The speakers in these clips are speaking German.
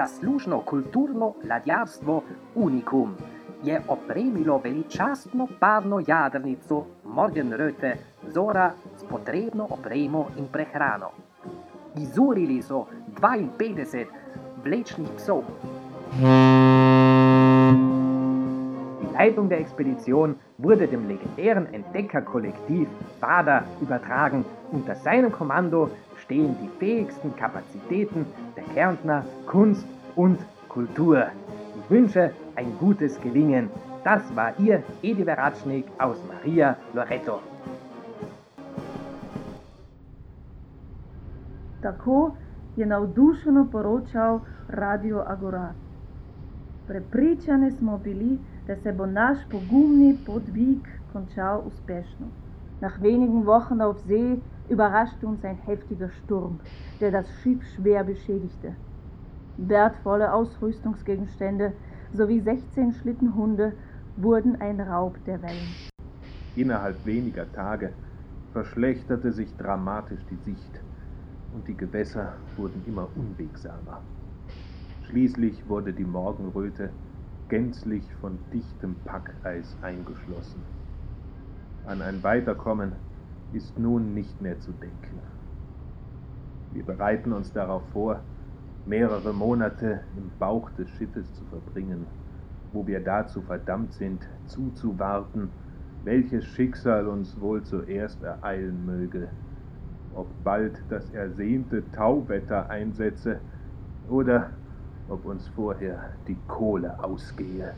Zaslužno kulturno ladjarstvo Unikum je opremilo veličastno parno jadrnico Morgenröte Zora s potrebno opremo in prehrano. Izurili so 52 vlečnih psov. Die Leitung der Expedition wurde dem legendären Entdeckerkollektiv WADA übertragen. Unter seinem Kommando stehen die fähigsten Kapazitäten der Kärntner Kunst und Kultur. Ich wünsche ein gutes Gelingen. Das war Ihr Edi Veratschnik aus Maria Loreto. Tako je navdušeno poročal Radio Agora. Prepričani smo bili, da se bo naš pogumni podvig končal uspešno. Nach wenigen Wochen auf See überraschte uns ein heftiger Sturm, der das Schiff schwer beschädigte. Wertvolle Ausrüstungsgegenstände sowie 16 Schlittenhunde wurden ein Raub der Wellen. Innerhalb weniger Tage verschlechterte sich dramatisch die Sicht und die Gewässer wurden immer unwegsamer. Schließlich wurde die Morgenröte gänzlich von dichtem Packeis eingeschlossen. An ein Weiterkommen ist nun nicht mehr zu denken. Wir bereiten uns darauf vor, mehrere Monate im Bauch des Schiffes zu verbringen, wo wir dazu verdammt sind, zuzuwarten, welches Schicksal uns wohl zuerst ereilen möge, ob bald das ersehnte Tauwetter einsetze oder ob uns vorher die Kohle ausgehe.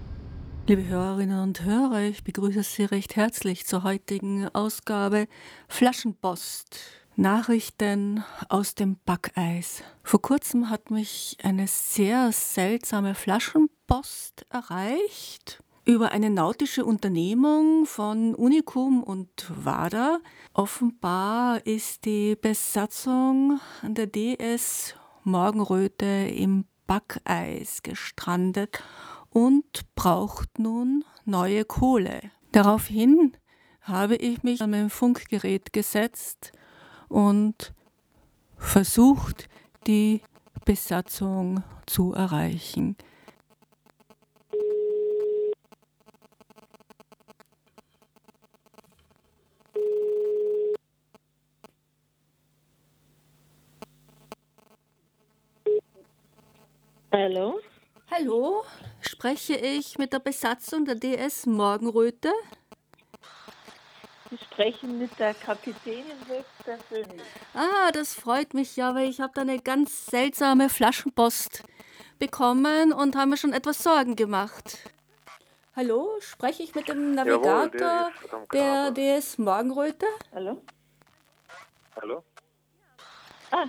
Liebe Hörerinnen und Hörer, ich begrüße Sie recht herzlich zur heutigen Ausgabe Flaschenpost. Nachrichten aus dem Backeis. Vor kurzem hat mich eine sehr seltsame Flaschenpost erreicht über eine nautische Unternehmung von Unicum und WADA. Offenbar ist die Besatzung an der DS Morgenröte im Backeis gestrandet und braucht nun neue Kohle. Daraufhin habe ich mich an mein Funkgerät gesetzt und versucht, die Besatzung zu erreichen. Hallo? Hallo, spreche ich mit der Besatzung der DS Morgenröte? Sie sprechen mit der Kapitänin höchstpersönlich. Ah, das freut mich ja, weil ich habe da eine ganz seltsame Flaschenpost bekommen und habe mir schon etwas Sorgen gemacht. Hallo, spreche ich mit dem Navigator Jawohl, der der DS Morgenröte? Hallo? Hallo? Ah,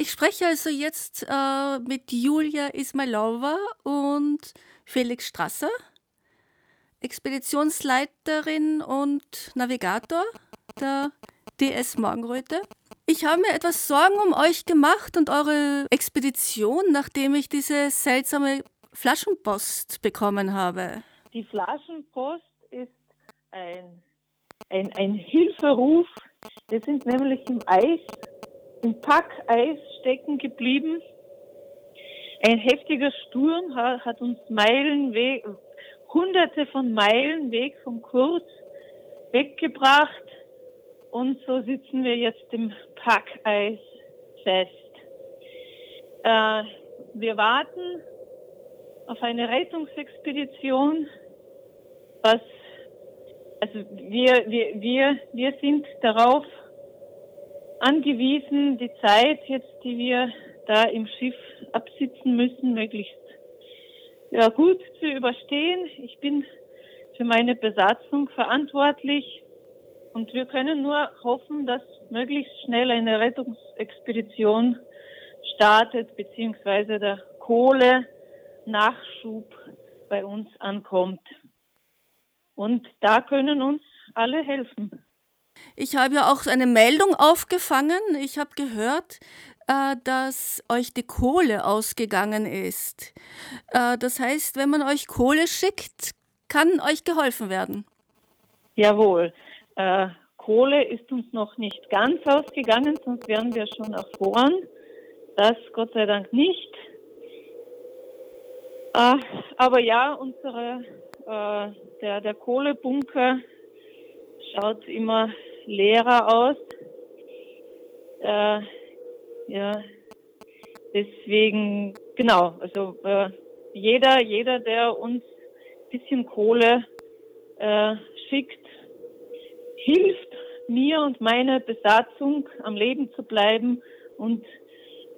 Ich spreche also jetzt äh, mit Julia Ismailova und Felix Strasser, Expeditionsleiterin und Navigator der DS Morgenröte. Ich habe mir etwas Sorgen um euch gemacht und eure Expedition, nachdem ich diese seltsame Flaschenpost bekommen habe. die Flaschenpost ist ein, ein, ein Hilferuf. Wir sind nämlich im Eis, im Packeis stecken geblieben. Ein heftiger Sturm hat, uns Meilenweg, hunderte von Meilen Weg vom Kurs weggebracht. Und so sitzen wir jetzt im Packeis fest. Äh, wir warten auf eine Rettungsexpedition, was, also wir, wir, wir, wir sind darauf angewiesen, die Zeit jetzt, die wir da im Schiff absitzen müssen, möglichst ja, gut zu überstehen. Ich bin für meine Besatzung verantwortlich und wir können nur hoffen, dass möglichst schnell eine Rettungsexpedition startet, beziehungsweise der Kohle-Nachschub bei uns ankommt. Und da können uns alle helfen. Ich habe ja auch eine Meldung aufgefangen. Ich habe gehört, äh, dass euch die Kohle ausgegangen ist. Äh, das heißt, wenn man euch Kohle schickt, kann euch geholfen werden. Jawohl. Äh, Kohle ist uns noch nicht ganz ausgegangen, sonst wären wir schon erfroren. Das Gott sei Dank nicht. Äh, aber ja, unsere, äh, der, der Kohlebunker schaut immer leerer aus. Äh, ja, deswegen, genau, also äh, jeder, jeder, der uns ein bisschen Kohle äh, schickt, hilft mir und meiner Besatzung am Leben zu bleiben und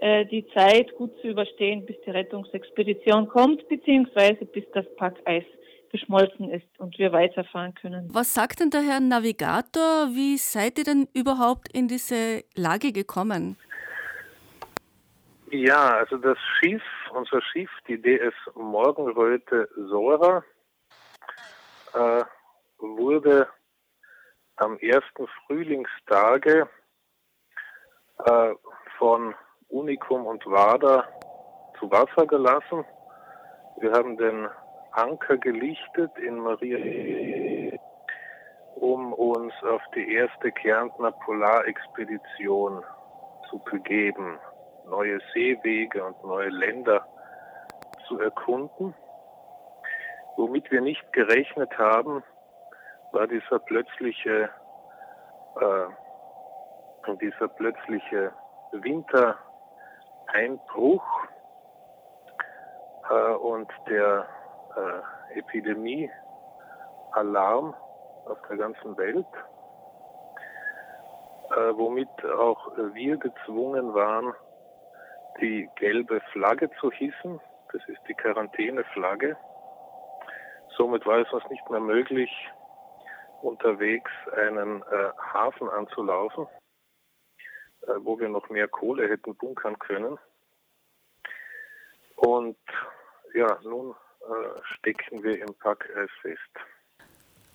äh, die Zeit gut zu überstehen, bis die Rettungsexpedition kommt, beziehungsweise bis das Packeis geschmolzen ist und wir weiterfahren können. Was sagt denn der Herr Navigator? Wie seid ihr denn überhaupt in diese Lage gekommen? Ja, also das Schiff, unser Schiff, die DS Morgenröte Sora, äh, wurde am ersten Frühlingstage äh, von Unikum und WADA zu Wasser gelassen. Wir haben den Anker gelichtet in Maria, um uns auf die erste Kärntner Polarexpedition zu begeben, neue Seewege und neue Länder zu erkunden. Womit wir nicht gerechnet haben, war dieser plötzliche, äh, dieser plötzliche Wintereinbruch äh, und der äh, Epidemie-Alarm auf der ganzen Welt, äh, womit auch wir gezwungen waren, die gelbe Flagge zu hissen. Das ist die Quarantäneflagge. Somit war es uns nicht mehr möglich, unterwegs einen äh, Hafen anzulaufen, äh, wo wir noch mehr Kohle hätten bunkern können. Und ja, nun stecken wir im Packeis fest.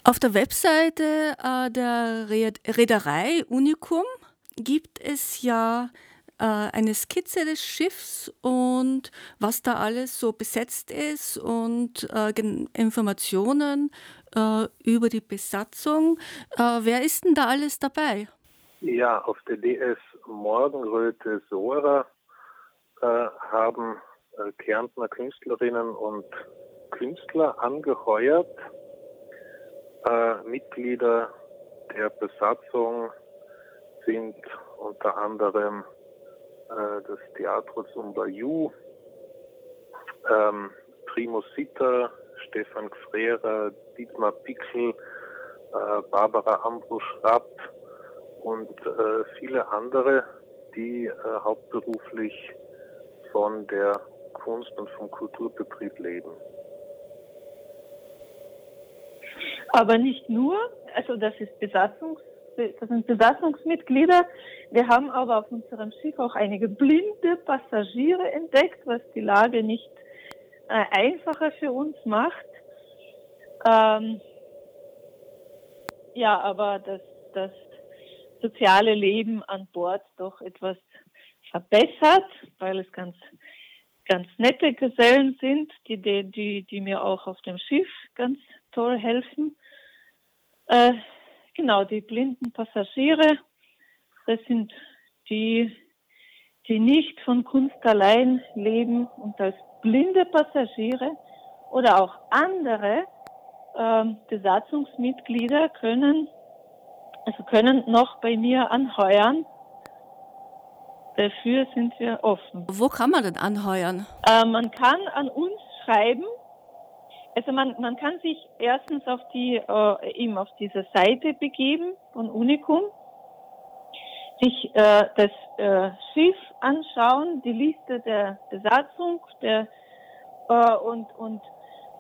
Auf der Webseite äh, der Reederei Unicum gibt es ja äh, eine Skizze des Schiffs und was da alles so besetzt ist und äh, Informationen äh, über die Besatzung. Äh, wer ist denn da alles dabei? Ja, auf der DS Morgenröte Sora äh, haben Kärntner Künstlerinnen und Künstler angeheuert. Äh, Mitglieder der Besatzung sind unter anderem äh, das Teatro zum Bayou, ähm, Primo Sitter, Stefan Gfrera, Dietmar Pickel, äh, Barbara Ambrusch-Rapp und äh, viele andere, die äh, hauptberuflich von der Kunst und vom Kulturbetrieb leben. Aber nicht nur, also das ist Besatzungs, das sind Besatzungsmitglieder. Wir haben aber auf unserem Schiff auch einige blinde Passagiere entdeckt, was die Lage nicht äh, einfacher für uns macht. Ähm, ja, aber das, das soziale Leben an Bord doch etwas verbessert, weil es ganz, ganz nette Gesellen sind, die, die, die mir auch auf dem Schiff ganz toll helfen. Äh, genau, die blinden Passagiere, das sind die, die nicht von Kunst allein leben und als blinde Passagiere oder auch andere ähm, Besatzungsmitglieder können, also können noch bei mir anheuern. Dafür sind wir offen. Wo kann man denn anheuern? Äh, man kann an uns schreiben. Also man, man kann sich erstens auf die äh, eben auf diese Seite begeben von Unicum, sich äh, das äh, Schiff anschauen, die Liste der Besatzung, der äh, und und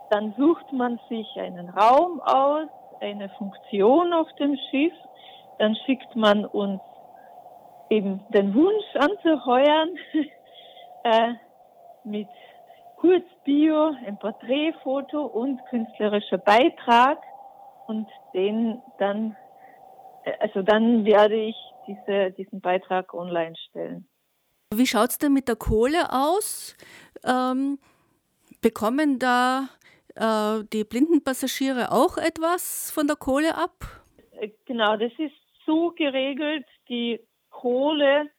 dann sucht man sich einen Raum aus, eine Funktion auf dem Schiff, dann schickt man uns eben den Wunsch anzuheuern äh, mit Kurzbio, ein Porträtfoto und künstlerischer Beitrag und den dann, äh, also dann werde ich diese, diesen Beitrag online stellen. Wie schaut es denn mit der Kohle aus? Ähm, bekommen da äh, die blinden Passagiere auch etwas von der Kohle ab? Äh, genau, das ist so geregelt. Die Kohle,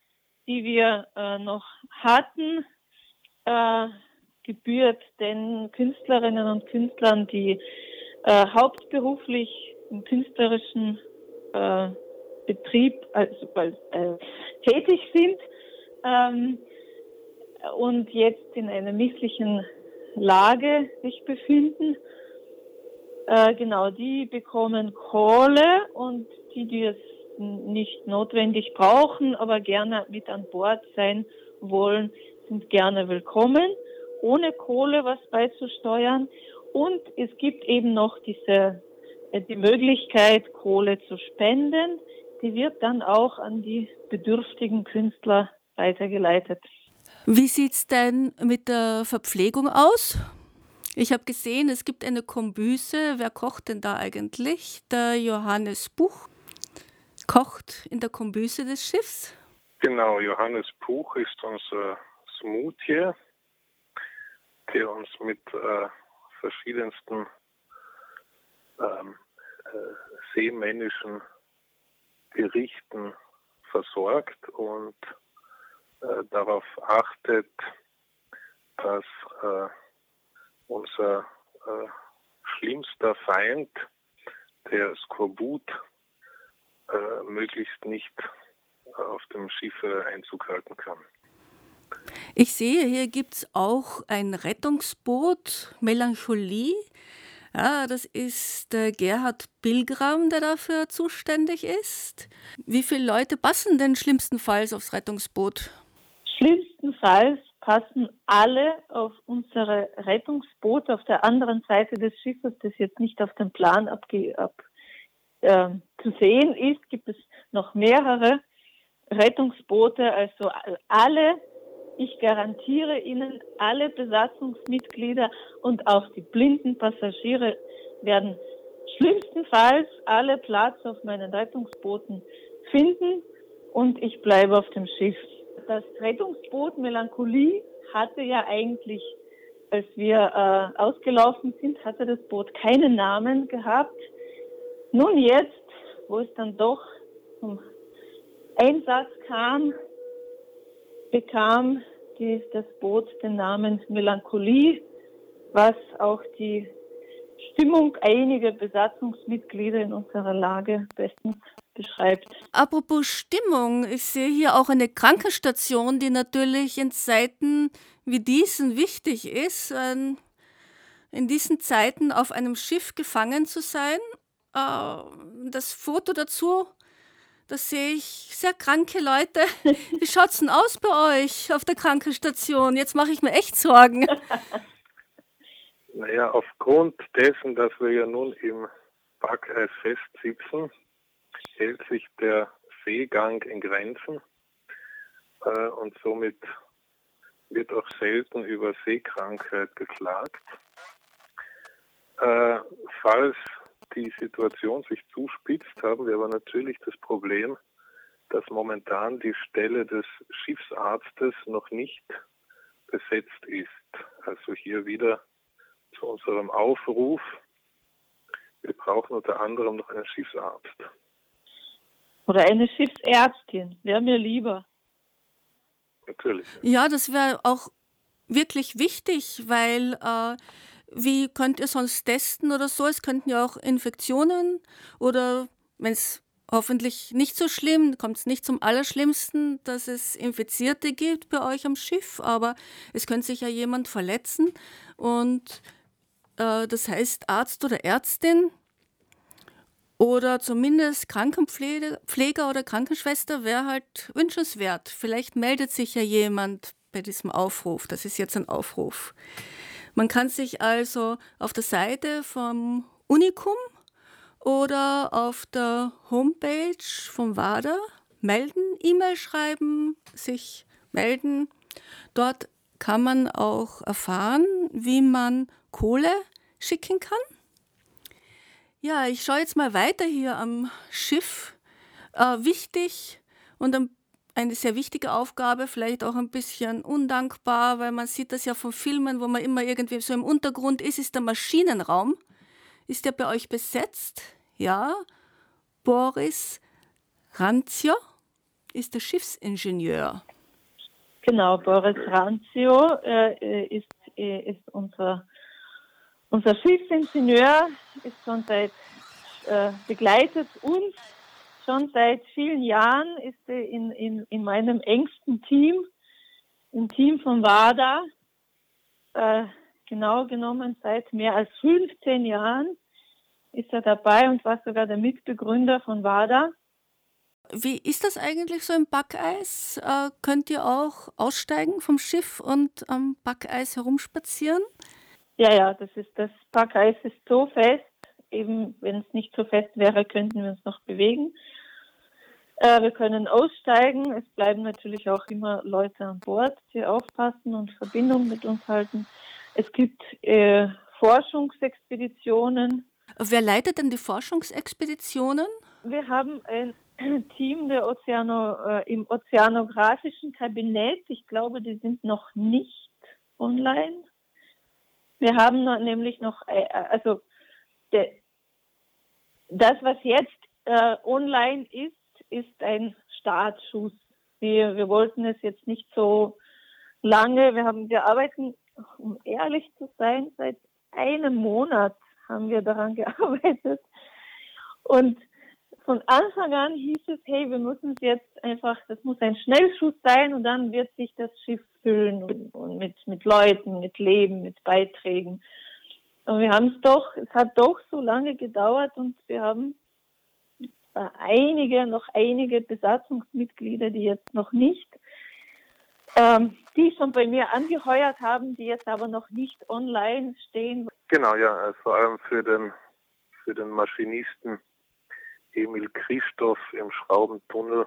die wir äh, noch hatten, äh, gebührt den Künstlerinnen und Künstlern, die äh, hauptberuflich im künstlerischen äh, Betrieb also, äh, tätig sind ähm, und jetzt in einer misslichen Lage sich befinden. Äh, genau, die bekommen Kohle und die, die es nicht notwendig brauchen, aber gerne mit an Bord sein wollen, sind gerne willkommen, ohne Kohle was beizusteuern. Und es gibt eben noch diese, äh, die Möglichkeit, Kohle zu spenden. Die wird dann auch an die bedürftigen Künstler weitergeleitet. Wie sieht es denn mit der Verpflegung aus? Ich habe gesehen, es gibt eine Kombüse. Wer kocht denn da eigentlich? Der Johannes Buch kocht in der Kombüse des Schiffs. Genau, Johannes Buch ist unser Smoothie, der uns mit äh, verschiedensten ähm, äh, seemännischen Gerichten versorgt und äh, darauf achtet, dass äh, unser äh, schlimmster Feind, der Skorbut, äh, möglichst nicht auf dem Schiff Einzug halten kann. Ich sehe, hier gibt es auch ein Rettungsboot, Melancholie. Ja, das ist der Gerhard Pilgram, der dafür zuständig ist. Wie viele Leute passen denn schlimmstenfalls aufs Rettungsboot? Schlimmstenfalls passen alle auf unsere Rettungsboote auf der anderen Seite des Schiffes, das jetzt nicht auf dem Plan abge ab, äh, zu sehen ist, gibt es noch mehrere Rettungsboote, also alle, ich garantiere Ihnen, alle Besatzungsmitglieder und auch die blinden Passagiere werden schlimmstenfalls alle Platz auf meinen Rettungsbooten finden und ich bleibe auf dem Schiff das Rettungsboot Melancholie hatte ja eigentlich, als wir äh, ausgelaufen sind, hatte das Boot keinen Namen gehabt. Nun jetzt, wo es dann doch zum Einsatz kam, bekam die, das Boot den Namen Melancholie, was auch die Stimmung einiger Besatzungsmitglieder in unserer Lage bestens beschreibt. Apropos Stimmung, ich sehe hier auch eine Krankenstation, die natürlich in Zeiten wie diesen wichtig ist, in diesen Zeiten auf einem Schiff gefangen zu sein. Äh, das Foto dazu, da sehe ich sehr kranke Leute. Wie schaut es denn aus bei euch auf der Krankenstation? Jetzt mache ich mir echt Sorgen. Naja, aufgrund dessen, dass wir ja nun im Packeis festsitzen, hält sich der Seegang in Grenzen äh, und somit wird auch selten über Seekrankheit geklagt. Äh, falls die Situation sich zuspitzt, haben wir aber natürlich das Problem, dass momentan die Stelle des Schiffsarztes noch nicht besetzt ist. Also hier wieder zu unserem Aufruf. Wir brauchen unter anderem noch einen Schiffsarzt. Oder eine Schiffsärztin, wäre mir lieber. Natürlich. Ja, das wäre auch wirklich wichtig, weil äh, wie könnt ihr sonst testen oder so? Es könnten ja auch Infektionen oder wenn es hoffentlich nicht so schlimm, kommt es nicht zum Allerschlimmsten, dass es Infizierte gibt bei euch am Schiff, aber es könnte sich ja jemand verletzen und äh, das heißt Arzt oder Ärztin oder zumindest Krankenpfleger oder Krankenschwester wäre halt wünschenswert. Vielleicht meldet sich ja jemand bei diesem Aufruf. Das ist jetzt ein Aufruf. Man kann sich also auf der Seite vom Unikum oder auf der Homepage vom WADA melden, E-Mail schreiben, sich melden. Dort kann man auch erfahren, wie man Kohle schicken kann. Ja, ich schaue jetzt mal weiter hier am Schiff. Äh, wichtig und eine sehr wichtige Aufgabe, vielleicht auch ein bisschen undankbar, weil man sieht das ja von Filmen, wo man immer irgendwie so im Untergrund ist, ist der Maschinenraum. Ist der bei euch besetzt? Ja. Boris Ranzio ist der Schiffsingenieur. Genau, Boris Ranzio äh, ist, äh, ist unser, unser Schiffsingenieur, ist schon seit, äh, begleitet uns schon seit vielen Jahren, ist er in, in, in meinem engsten Team, im Team von WADA, äh, genau genommen seit mehr als 15 Jahren ist er dabei und war sogar der Mitbegründer von WADA. Wie ist das eigentlich so im Backeis? Äh, könnt ihr auch aussteigen vom Schiff und am Backeis herumspazieren? Ja, ja, das ist das Backeis ist so fest. Eben, wenn es nicht so fest wäre, könnten wir uns noch bewegen. Äh, wir können aussteigen. Es bleiben natürlich auch immer Leute an Bord, die aufpassen und Verbindung mit uns halten. Es gibt äh, Forschungsexpeditionen. Wer leitet denn die Forschungsexpeditionen? Wir haben ein Team der Ozeano, äh, im Ozeanografischen Kabinett. Ich glaube, die sind noch nicht online. Wir haben noch, nämlich noch, äh, also der, das, was jetzt äh, online ist, ist ein Startschuss. Wir, wir wollten es jetzt nicht so lange. Wir haben, wir arbeiten, um ehrlich zu sein, seit einem Monat haben wir daran gearbeitet. Und von Anfang an hieß es, hey, wir müssen es jetzt einfach, das muss ein Schnellschuss sein und dann wird sich das Schiff füllen und, und mit, mit Leuten, mit Leben, mit Beiträgen. Und wir haben es doch, es hat doch so lange gedauert und wir haben einige, noch einige Besatzungsmitglieder, die jetzt noch nicht, ähm, die schon bei mir angeheuert haben, die jetzt aber noch nicht online stehen. Genau, ja, vor allem für den, für den Maschinisten Emil Christoph im Schraubentunnel.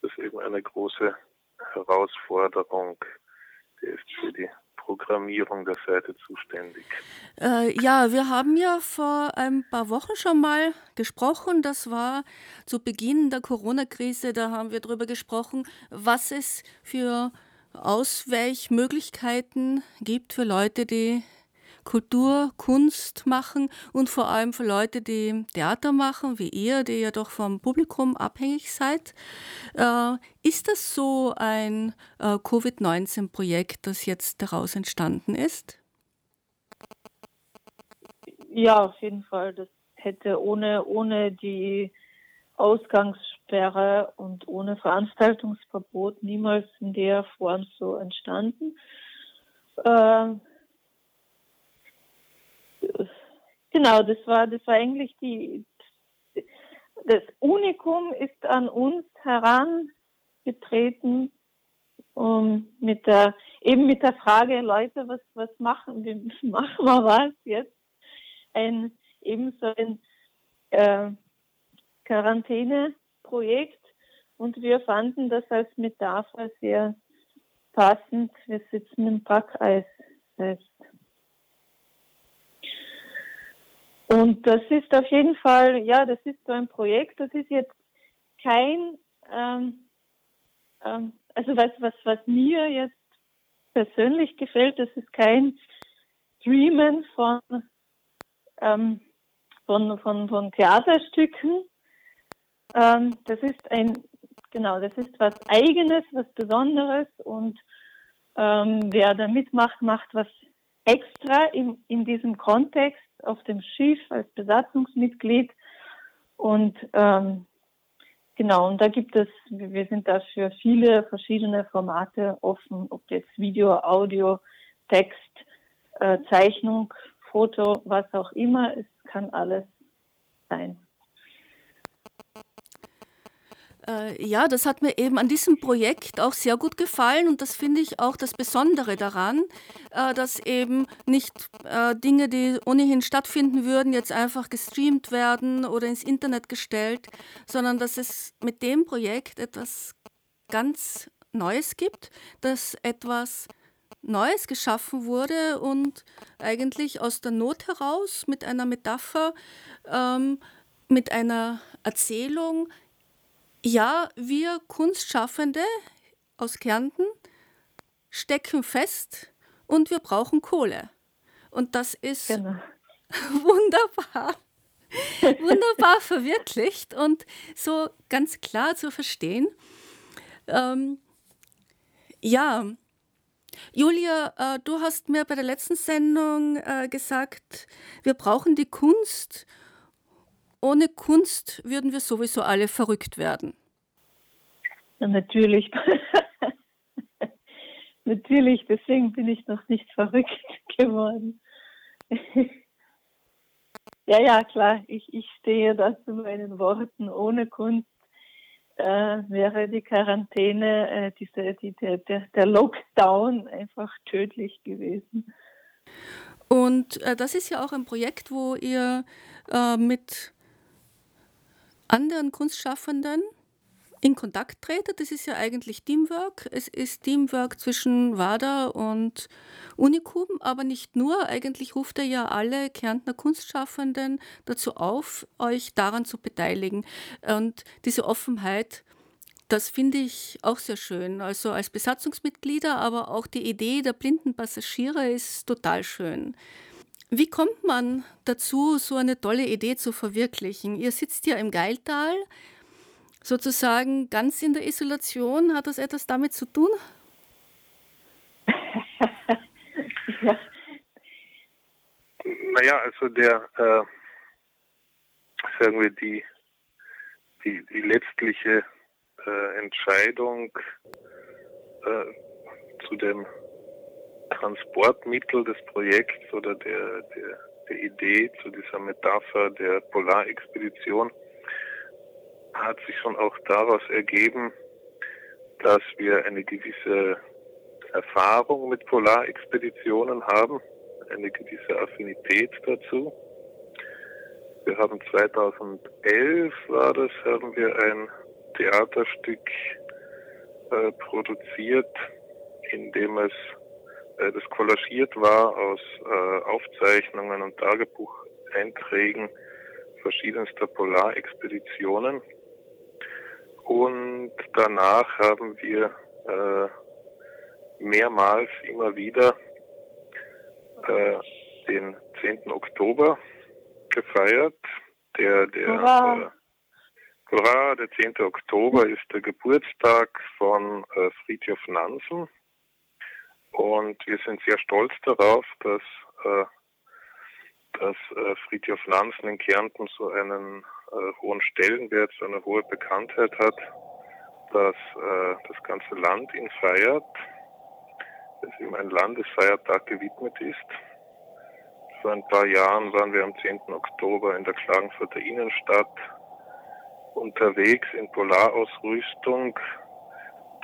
Das ist eben eine große Herausforderung. Der ist für die Programmierung der Seite zuständig. Äh, ja, wir haben ja vor ein paar Wochen schon mal gesprochen. Das war zu Beginn der Corona-Krise. Da haben wir darüber gesprochen, was es für Ausweichmöglichkeiten gibt für Leute, die Kultur, Kunst machen und vor allem für Leute, die Theater machen, wie ihr, die ja doch vom Publikum abhängig seid. Äh, ist das so ein äh, Covid-19-Projekt, das jetzt daraus entstanden ist? Ja, auf jeden Fall. Das hätte ohne, ohne die Ausgangssperre und ohne Veranstaltungsverbot niemals in der Form so entstanden. Äh, Genau, das war, das war eigentlich die, das Unikum ist an uns herangetreten, um mit der, eben mit der Frage, Leute, was, was machen wir, machen wir was jetzt? Ein, eben so ein, äh, Quarantäneprojekt und wir fanden das als Metapher sehr passend. Wir sitzen im Packeis fest. Und das ist auf jeden Fall, ja, das ist so ein Projekt, das ist jetzt kein, ähm, ähm, also was, was, was mir jetzt persönlich gefällt, das ist kein Streamen von, ähm, von, von, von Theaterstücken. Ähm, das ist ein, genau, das ist was Eigenes, was Besonderes und ähm, wer da mitmacht, macht was extra in, in diesem Kontext auf dem Schiff als Besatzungsmitglied. Und ähm, genau, und da gibt es, wir sind da für viele verschiedene Formate offen, ob jetzt Video, Audio, Text, äh, Zeichnung, Foto, was auch immer, es kann alles sein. Äh, ja, das hat mir eben an diesem Projekt auch sehr gut gefallen und das finde ich auch das Besondere daran, äh, dass eben nicht äh, Dinge, die ohnehin stattfinden würden, jetzt einfach gestreamt werden oder ins Internet gestellt, sondern dass es mit dem Projekt etwas ganz Neues gibt, das etwas Neues geschaffen wurde und eigentlich aus der Not heraus mit einer Metapher, ähm, mit einer Erzählung, ja, wir Kunstschaffende aus Kärnten stecken fest und wir brauchen Kohle. Und das ist genau. wunderbar, wunderbar verwirklicht und so ganz klar zu verstehen. Ähm, ja, Julia, äh, du hast mir bei der letzten Sendung äh, gesagt, wir brauchen die Kunst. Ohne Kunst würden wir sowieso alle verrückt werden. Ja, natürlich. natürlich, deswegen bin ich noch nicht verrückt geworden. ja, ja, klar, ich, ich stehe da zu meinen Worten. Ohne Kunst äh, wäre die Quarantäne, äh, diese, die, der, der Lockdown einfach tödlich gewesen. Und äh, das ist ja auch ein Projekt, wo ihr äh, mit anderen Kunstschaffenden in Kontakt tretet. Das ist ja eigentlich Teamwork. Es ist Teamwork zwischen WADA und Unikum, aber nicht nur. Eigentlich ruft er ja alle Kärntner Kunstschaffenden dazu auf, euch daran zu beteiligen. Und diese Offenheit, das finde ich auch sehr schön. Also als Besatzungsmitglieder, aber auch die Idee der blinden Passagiere ist total schön. Wie kommt man dazu, so eine tolle Idee zu verwirklichen? Ihr sitzt ja im Geiltal, sozusagen ganz in der Isolation. Hat das etwas damit zu tun? ja. Naja, also der, äh, sagen wir, die, die, die letztliche äh, Entscheidung äh, zu dem Transportmittel des Projekts oder der, der, der Idee zu dieser Metapher der Polarexpedition hat sich schon auch daraus ergeben, dass wir eine gewisse Erfahrung mit Polarexpeditionen haben, eine gewisse Affinität dazu. Wir haben 2011 war das, haben wir ein Theaterstück äh, produziert, in dem es das kollagiert war aus äh, Aufzeichnungen und Tagebucheinträgen verschiedenster Polarexpeditionen. Und danach haben wir äh, mehrmals immer wieder äh, den 10. Oktober gefeiert. Der, der, Hurra. Äh, Hurra, der 10. Oktober ist der Geburtstag von äh, Friedhof Nansen. Und wir sind sehr stolz darauf, dass, äh, dass äh, Friedhof Nansen in Kärnten so einen äh, hohen Stellenwert, so eine hohe Bekanntheit hat, dass äh, das ganze Land ihn feiert, dass ihm ein Landesfeiertag gewidmet ist. Vor ein paar Jahren waren wir am 10. Oktober in der Klagenfurter Innenstadt unterwegs in Polarausrüstung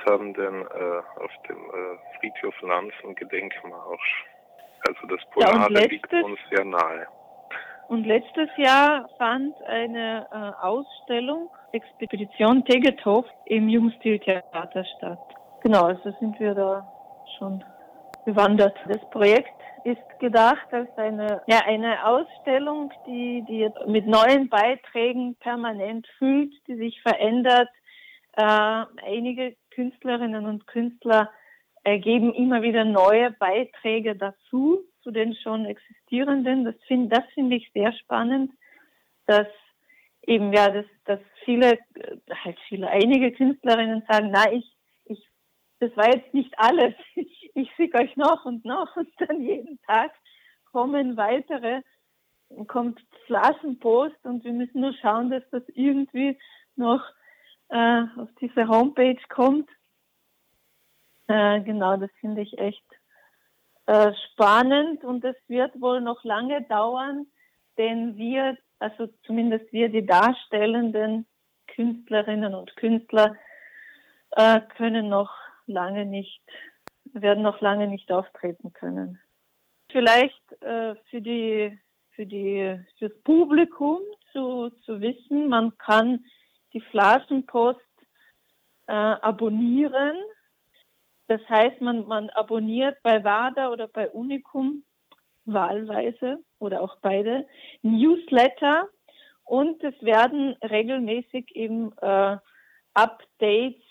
haben den äh, auf dem äh, Friedhof Nansen Gedenkmarsch. Also das Polare ja, liegt uns sehr nahe. Und letztes Jahr fand eine äh, Ausstellung Expedition Tegethof im Jugendstiltheater statt. Genau, also sind wir da schon bewandert. Das Projekt ist gedacht als eine, ja, eine Ausstellung, die, die mit neuen Beiträgen permanent füllt, die sich verändert. Äh, einige Künstlerinnen und Künstler äh, geben immer wieder neue Beiträge dazu zu den schon existierenden. Das finde das finde ich sehr spannend, dass eben ja, dass, dass viele, äh, halt viele, einige Künstlerinnen sagen, na, ich, ich, das war jetzt nicht alles. Ich, ich schicke euch noch und noch und dann jeden Tag kommen weitere, kommt Flaschenpost und wir müssen nur schauen, dass das irgendwie noch äh, auf diese Homepage kommt. Äh, genau, das finde ich echt äh, spannend und es wird wohl noch lange dauern, denn wir, also zumindest wir, die darstellenden Künstlerinnen und Künstler, äh, können noch lange nicht, werden noch lange nicht auftreten können. Vielleicht äh, für die, für die, fürs Publikum zu, zu wissen, man kann die Flaschenpost äh, abonnieren Das heißt, man, man abonniert bei WADA oder bei Unicum wahlweise oder auch beide Newsletter und es werden regelmäßig eben äh, Updates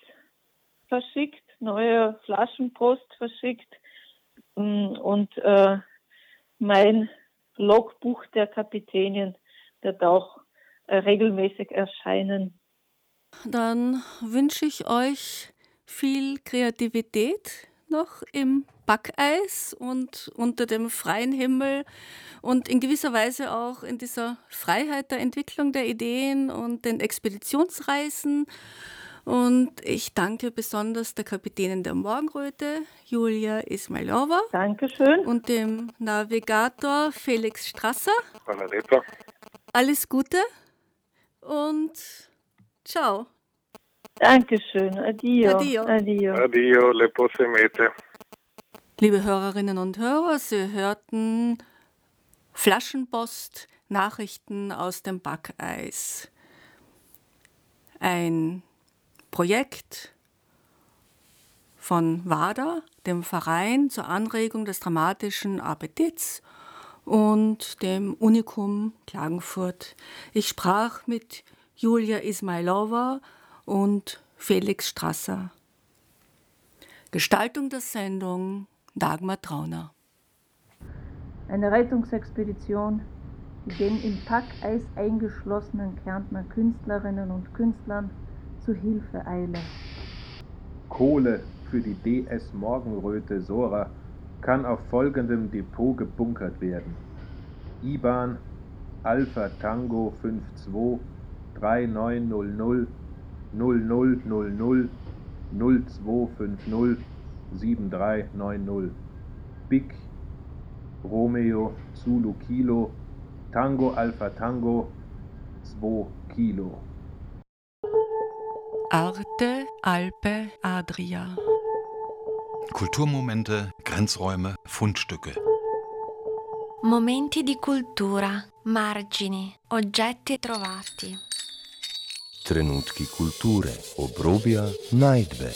verschickt, neue Flaschenpost verschickt mm, und äh, mein Logbuch der Kapitänien wird auch äh, regelmäßig erscheinen. Dann wünsche ich euch viel Kreativität noch im Backeis und unter dem freien Himmel und in gewisser Weise auch in dieser Freiheit der Entwicklung der Ideen und den Expeditionsreisen. Und ich danke besonders der Kapitänin der Morgenröte, Julia Ismailova. Dankeschön. Und dem Navigator Felix Strasser. Alles Gute und ciao. Dankeschön. Adio. Adio. Adio. Adio, lepo se imejte. Liebe Hörerinnen und Hörer, Sie hörten Flaschenpost, Nachrichten aus dem Backeis. Ein Projekt von WADA, dem Verein zur Anregung des dramatischen Appetits und dem Unikum Klagenfurt. Ich sprach mit Julia Ismailova und Felix Strasser. Gestaltung der Sendung Dagmar Trauner. Eine Rettungsexpedition, die den im Packeis eingeschlossenen Kärntner Künstlerinnen und Künstlern zu Hilfe eile. Kohle für die DS Morgenröte Sora kann auf folgendem Depot gebunkert werden. IBAN Alpha Tango 52 3900 0000 0250 7390 Big Romeo Zulu Kilo Tango Alpha Tango 2 Kilo Arte Alpe Adria. Kulturmomente, Grenzräume, Fundstücke. Momenti di cultura, margini, oggetti trovati. Trenutki kulture, obrobja, najdbe.